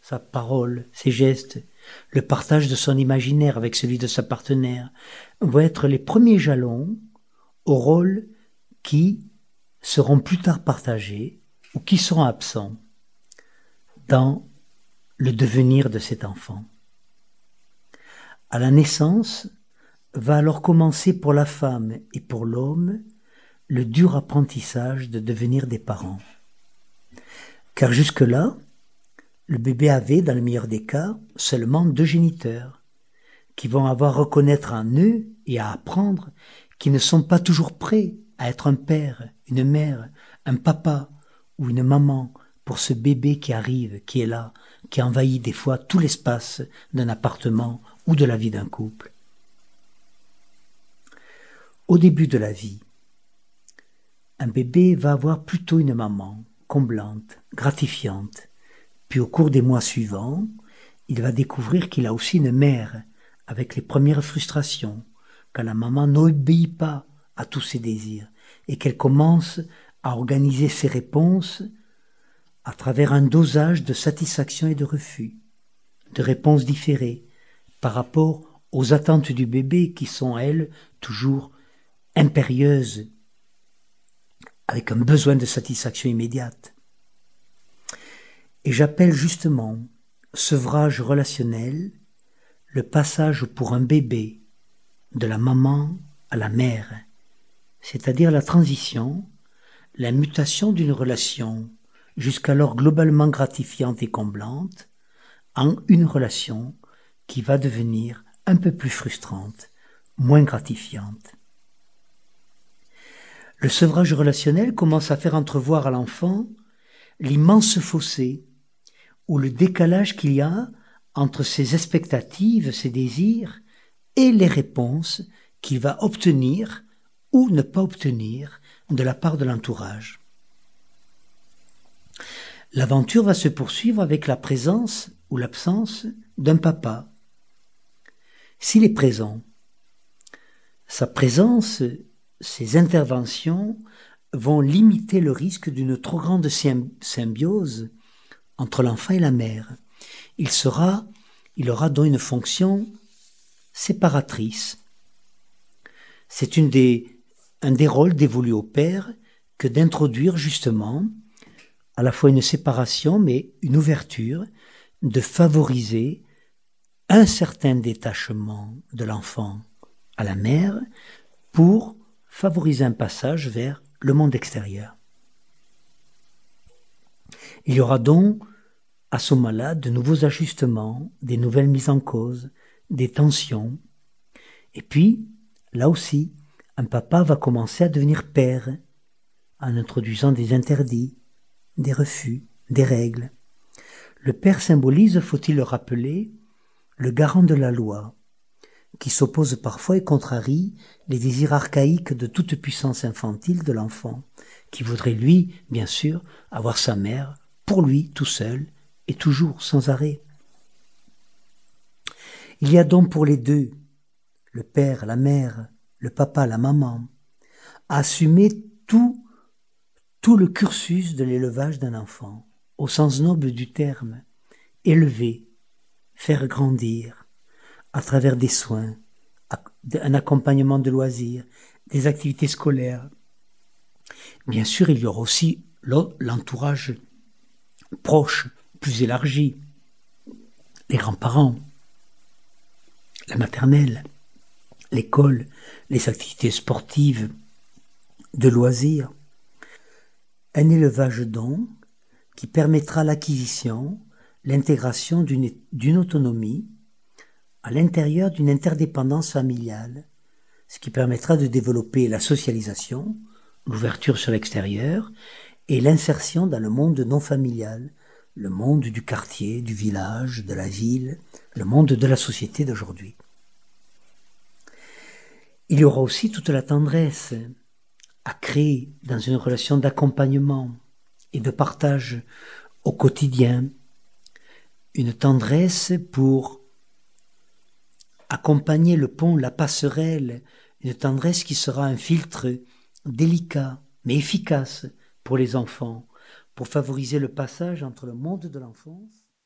sa parole, ses gestes, le partage de son imaginaire avec celui de sa partenaire vont être les premiers jalons au rôle qui seront plus tard partagés ou qui seront absents dans le devenir de cet enfant. À la naissance va alors commencer pour la femme et pour l'homme le dur apprentissage de devenir des parents. Car jusque-là, le bébé avait, dans le meilleur des cas, seulement deux géniteurs, qui vont avoir à reconnaître en eux et à apprendre qu'ils ne sont pas toujours prêts à être un père, une mère, un papa ou une maman pour ce bébé qui arrive, qui est là, qui envahit des fois tout l'espace d'un appartement ou de la vie d'un couple. Au début de la vie, un bébé va avoir plutôt une maman comblante, gratifiante, puis au cours des mois suivants, il va découvrir qu'il a aussi une mère avec les premières frustrations, quand la maman n'obéit pas à tous ses désirs et qu'elle commence à organiser ses réponses à travers un dosage de satisfaction et de refus, de réponses différées par rapport aux attentes du bébé qui sont, elles, toujours impérieuses, avec un besoin de satisfaction immédiate. Et j'appelle justement sevrage relationnel le passage pour un bébé de la maman à la mère, c'est-à-dire la transition, la mutation d'une relation jusqu'alors globalement gratifiante et comblante en une relation qui va devenir un peu plus frustrante, moins gratifiante. Le sevrage relationnel commence à faire entrevoir à l'enfant l'immense fossé ou le décalage qu'il y a entre ses expectatives, ses désirs et les réponses qu'il va obtenir ou ne pas obtenir de la part de l'entourage. L'aventure va se poursuivre avec la présence ou l'absence d'un papa. S'il est présent, sa présence, ses interventions vont limiter le risque d'une trop grande symbiose entre l'enfant et la mère. Il sera, il aura donc une fonction séparatrice. C'est une des, un des rôles dévolus au père que d'introduire justement à la fois une séparation mais une ouverture, de favoriser un certain détachement de l'enfant à la mère pour favoriser un passage vers le monde extérieur. Il y aura donc à ce moment-là de nouveaux ajustements, des nouvelles mises en cause, des tensions. Et puis, là aussi, un papa va commencer à devenir père en introduisant des interdits, des refus, des règles. Le père symbolise, faut-il le rappeler, le garant de la loi, qui s'oppose parfois et contrarie les désirs archaïques de toute puissance infantile de l'enfant, qui voudrait lui, bien sûr, avoir sa mère pour lui tout seul et toujours sans arrêt. Il y a donc pour les deux, le père, la mère, le papa, la maman, à assumer tout, tout le cursus de l'élevage d'un enfant, au sens noble du terme, élever, faire grandir, à travers des soins, un accompagnement de loisirs, des activités scolaires. Bien sûr, il y aura aussi l'entourage proche, plus élargi, les grands-parents, la maternelle, l'école, les activités sportives, de loisirs. Un élevage donc qui permettra l'acquisition, l'intégration d'une autonomie à l'intérieur d'une interdépendance familiale, ce qui permettra de développer la socialisation, l'ouverture sur l'extérieur et l'insertion dans le monde non familial, le monde du quartier, du village, de la ville, le monde de la société d'aujourd'hui. Il y aura aussi toute la tendresse à créer dans une relation d'accompagnement et de partage au quotidien, une tendresse pour accompagner le pont, la passerelle, une tendresse qui sera un filtre délicat mais efficace pour les enfants, pour favoriser le passage entre le monde de l'enfance